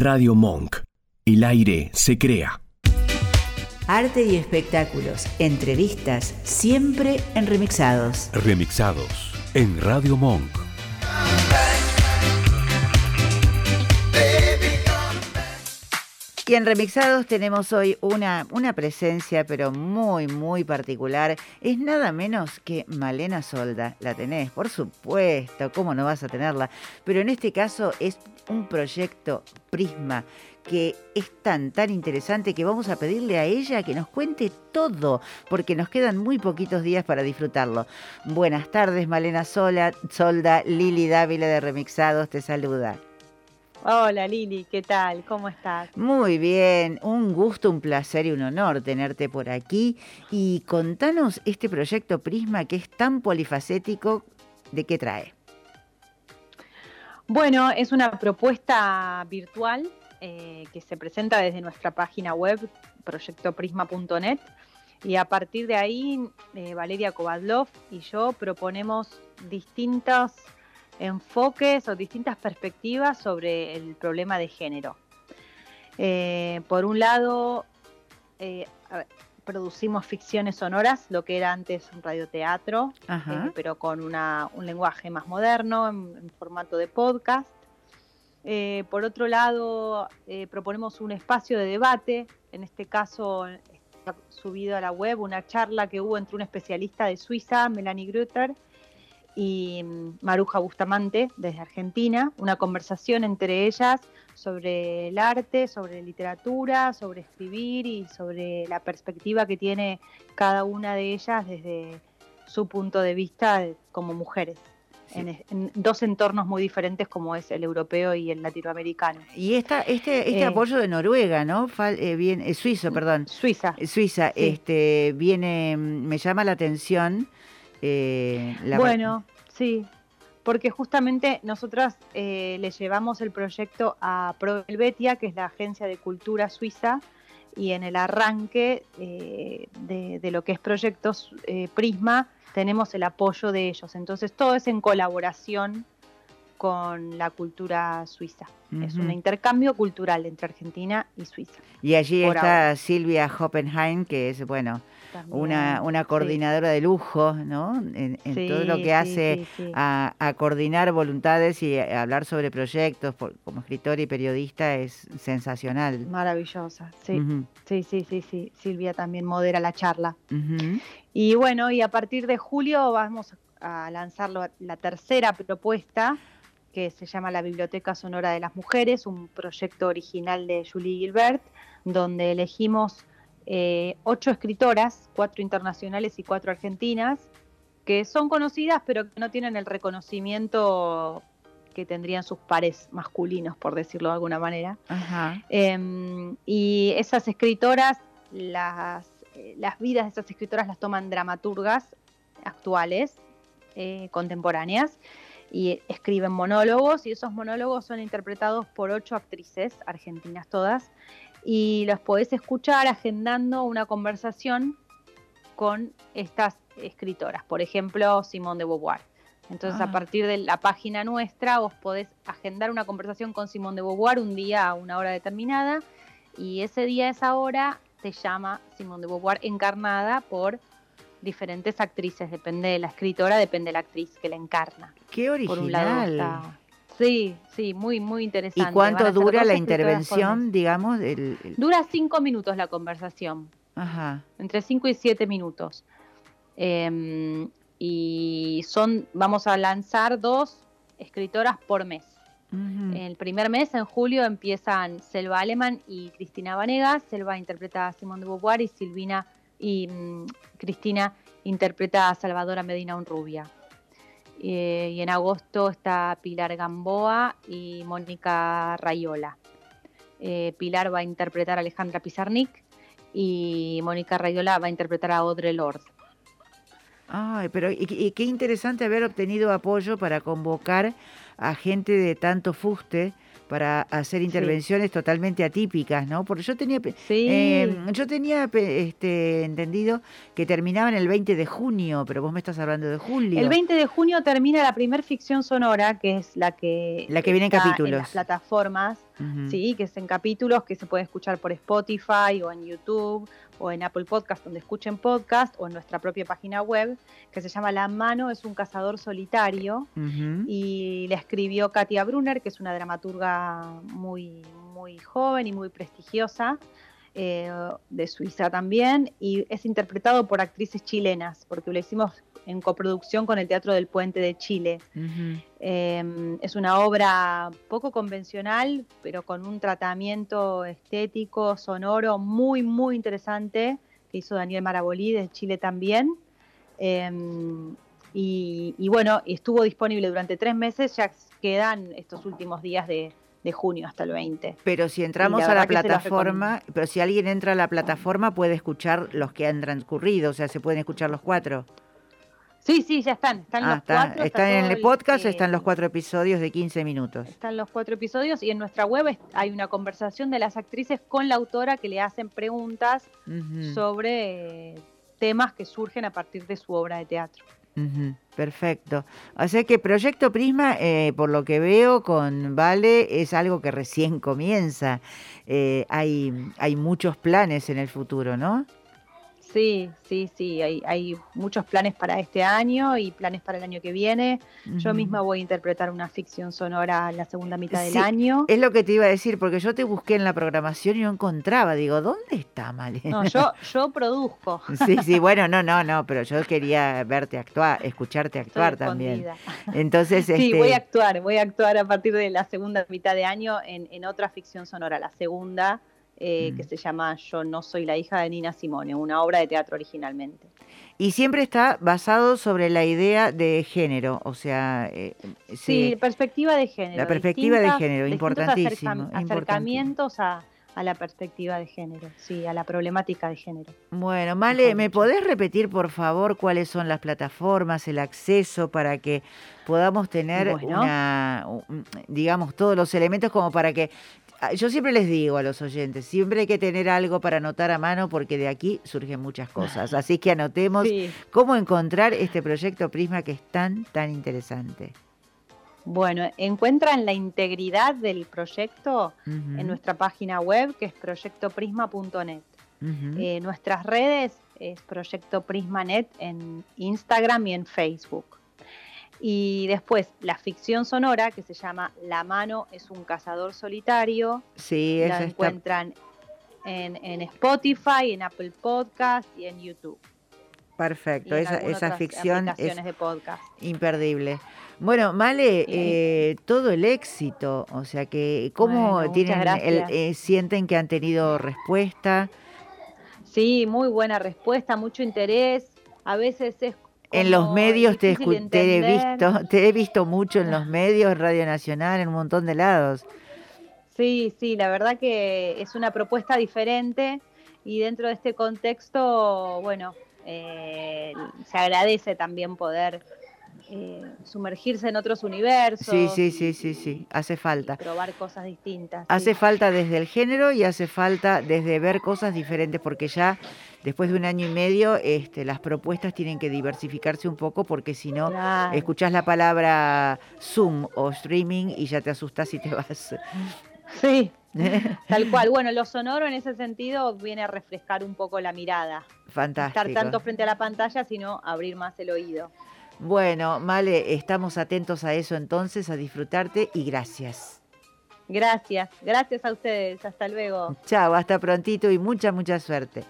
Radio Monk. El aire se crea. Arte y espectáculos, entrevistas, siempre en remixados. Remixados en Radio Monk. Y en Remixados tenemos hoy una, una presencia, pero muy, muy particular. Es nada menos que Malena Solda. La tenés, por supuesto, ¿cómo no vas a tenerla? Pero en este caso es un proyecto Prisma que es tan, tan interesante que vamos a pedirle a ella que nos cuente todo, porque nos quedan muy poquitos días para disfrutarlo. Buenas tardes, Malena Solda, Lili Dávila de Remixados te saluda. Hola Lili, ¿qué tal? ¿Cómo estás? Muy bien, un gusto, un placer y un honor tenerte por aquí. Y contanos este proyecto Prisma que es tan polifacético, ¿de qué trae? Bueno, es una propuesta virtual eh, que se presenta desde nuestra página web, proyectoprisma.net. Y a partir de ahí, eh, Valeria Kovadlov y yo proponemos distintas enfoques o distintas perspectivas sobre el problema de género. Eh, por un lado, eh, producimos ficciones sonoras, lo que era antes un radioteatro, eh, pero con un lenguaje más moderno, en, formato de podcast. por otro lado, proponemos un espacio de debate, en este caso está subido a la web una charla que hubo entre un especialista de Suiza, Melanie Grutter, y mm, Maruja Bustamante desde Argentina, una conversación entre ellas sobre el arte, sobre literatura, sobre escribir y sobre la perspectiva que tiene cada una de ellas desde su punto de vista como mujeres. En, dos entornos muy diferentes como es el europeo y el latinoamericano. Y esta, este, este eh, apoyo de Noruega, ¿no? Eh, bien, eh, suizo, perdón. Suiza. Suiza, este, viene, mm, me llama la atención eh, bueno, sí, porque justamente nosotras eh, le llevamos el proyecto a Provelvetia, que es la agencia de cultura suiza, y en el arranque eh, de, lo que es proyectos Prisma tenemos el apoyo de ellos. Entonces todo es en colaboración con la cultura suiza. Es un intercambio cultural entre Argentina y Suiza. Y allí está Silvia Hoppenheim, que es, bueno, una, una coordinadora de lujo, ¿no? En, todo lo que hace A, coordinar voluntades y a hablar sobre proyectos como escritora y periodista es sensacional. Maravillosa, sí. Sí, sí, sí, sí. Silvia también modera la charla. Y bueno, y a partir de julio vamos a lanzar la tercera propuesta que se llama la Biblioteca Sonora de las Mujeres, un proyecto original de Julie Gilbert, donde elegimos eh, ocho escritoras, cuatro internacionales y cuatro argentinas, que son conocidas pero que no tienen el reconocimiento que tendrían sus pares masculinos, por decirlo de alguna manera. Em, y esas escritoras, las, eh, las vidas de esas escritoras las toman dramaturgas actuales, eh, contemporáneas, y escriben monólogos, y esos monólogos son interpretados por ocho actrices, argentinas todas, y los podés escuchar agendando una conversación con estas escritoras, por ejemplo, Simone de Beauvoir. Entonces, a ah. partir de la página nuestra, vos podés agendar una conversación con Simone de Beauvoir un día a una hora determinada, y ese día, esa hora, te llama Simone de Beauvoir encarnada por diferentes actrices, depende de la escritora, depende de la actriz que la encarna. Qué original. Sí, sí, muy, muy interesante. ¿Y cuánto dura la intervención, digamos? Dura cinco minutos la conversación. Ajá. Entre cinco y siete minutos. Em, y son, vamos a lanzar dos escritoras por mes. El primer mes, en julio, empiezan Selva Alemán y Cristina Vanegas. Selva interpreta a Simón de Beauvoir y Silvina y mm, Cristina interpreta a Salvadora Medina Unrubia. Eh, y en agosto está Pilar Gamboa y Mónica Rayola. Eh, Pilar va a interpretar a Alejandra Pizarnik y Mónica Rayola va a interpretar a Audre Lorde. Ay, pero qué interesante haber obtenido apoyo para convocar a gente de tanto fuste para hacer intervenciones totalmente atípicas, ¿no? Porque yo tenía, eh, yo tenía este, entendido que terminaban el 20 de junio, pero vos me estás hablando de julio. El 20 de junio termina la primer ficción sonora, que es la que, la que viene en capítulos. las plataformas. Sí, que es en capítulos que se puede escuchar por Spotify o en YouTube o en Apple Podcast, donde escuchen podcast, o en nuestra propia página web, que se llama La mano es un cazador solitario, y le escribió Katia Brunner, que es una dramaturga muy, muy joven y muy prestigiosa, eh, de Suiza también, y es interpretado por actrices chilenas, porque lo hicimos en coproducción con el Teatro del Puente de Chile. Em, es una obra poco convencional, pero con un tratamiento estético, sonoro, muy, muy interesante, que hizo Daniel Marabolí de Chile también. Em, y, y, bueno, estuvo disponible durante tres meses, ya quedan estos últimos días de, de junio hasta el 20. Pero si entramos a la plataforma, pero si alguien entra a la plataforma puede escuchar los que han transcurrido, o sea, se pueden escuchar los cuatro. Sí, sí, ya están. Están los cuatro. ¿Están en el podcast están los cuatro episodios de 15 minutos? Están los cuatro episodios y en nuestra web hay una conversación de las actrices con la autora que le hacen preguntas sobre temas que surgen a partir de su obra de teatro perfecto. O sea que Proyecto Prisma, eh, por lo que veo con Vale, es algo que recién comienza. Eh, hay, hay muchos planes en el futuro, ¿no? Sí, sí, sí, hay, hay, muchos planes para este año y planes para el año que viene. Yo misma voy a interpretar una ficción sonora la segunda mitad del año. Es lo que te iba a decir, porque yo te busqué en la programación y no encontraba. Digo, ¿dónde está Malena? No, yo, yo produzco. Sí, sí, bueno, no, no, no, pero yo quería verte actuar, escucharte actuar también. Entonces, sí, este voy a actuar, voy a actuar a partir de la segunda mitad de año en, en otra ficción sonora, la segunda eh, que mm. se llama Yo no soy la hija de Nina Simone, una obra de teatro originalmente. Y siempre está basado sobre la idea de género, o sea... Eh, sí, perspectiva de género. La perspectiva de género, importantísimo. acercamientos a, la perspectiva de género, sí, a la problemática de género. Bueno, Male, ¿me podés repetir por favor cuáles son las plataformas, el acceso para que podamos tener una, digamos, todos los elementos como para que yo siempre les digo a los oyentes, siempre hay que tener algo para anotar a mano porque de aquí surgen muchas cosas. Así que anotemos cómo encontrar este proyecto Prisma que es tan, tan interesante. Bueno, encuentran la integridad del proyecto en nuestra página web que es proyectoprisma.net. Eh, nuestras redes es Proyecto Prisma.net en Instagram y en Facebook. Y después la ficción sonora que se llama La mano es un cazador solitario. Sí, la encuentran en, en, Spotify, en Apple Podcast y en YouTube. Perfecto, esa, esa ficción es imperdible. Bueno, Male, eh, todo el éxito, o sea que, ¿cómo tienen eh, sienten que han tenido respuesta? Sí, muy buena respuesta, mucho interés. A veces es en los medios te, he visto, te he visto mucho en los medios, Radio Nacional, en un montón de lados. Sí, sí, la verdad que es una propuesta diferente y dentro de este contexto, bueno, eh, se agradece también poder eh, sumergirse en otros universos. Sí, sí, sí, sí, sí, hace falta. Probar cosas distintas. Hace falta desde el género y hace falta desde ver cosas diferentes, porque ya después de un año y medio este, las propuestas tienen que diversificarse un poco, porque si no, escuchás la palabra Zoom o streaming y ya te asustas y te vas. Sí, Tal cual. Bueno, lo sonoro en ese sentido viene a refrescar un poco la mirada. Fantástico. Estar tanto frente a la pantalla, sino abrir más el oído. Bueno, Male, estamos atentos a eso entonces, a disfrutarte y gracias. Gracias, gracias a ustedes. Hasta luego. Chao, hasta prontito y mucha, mucha suerte.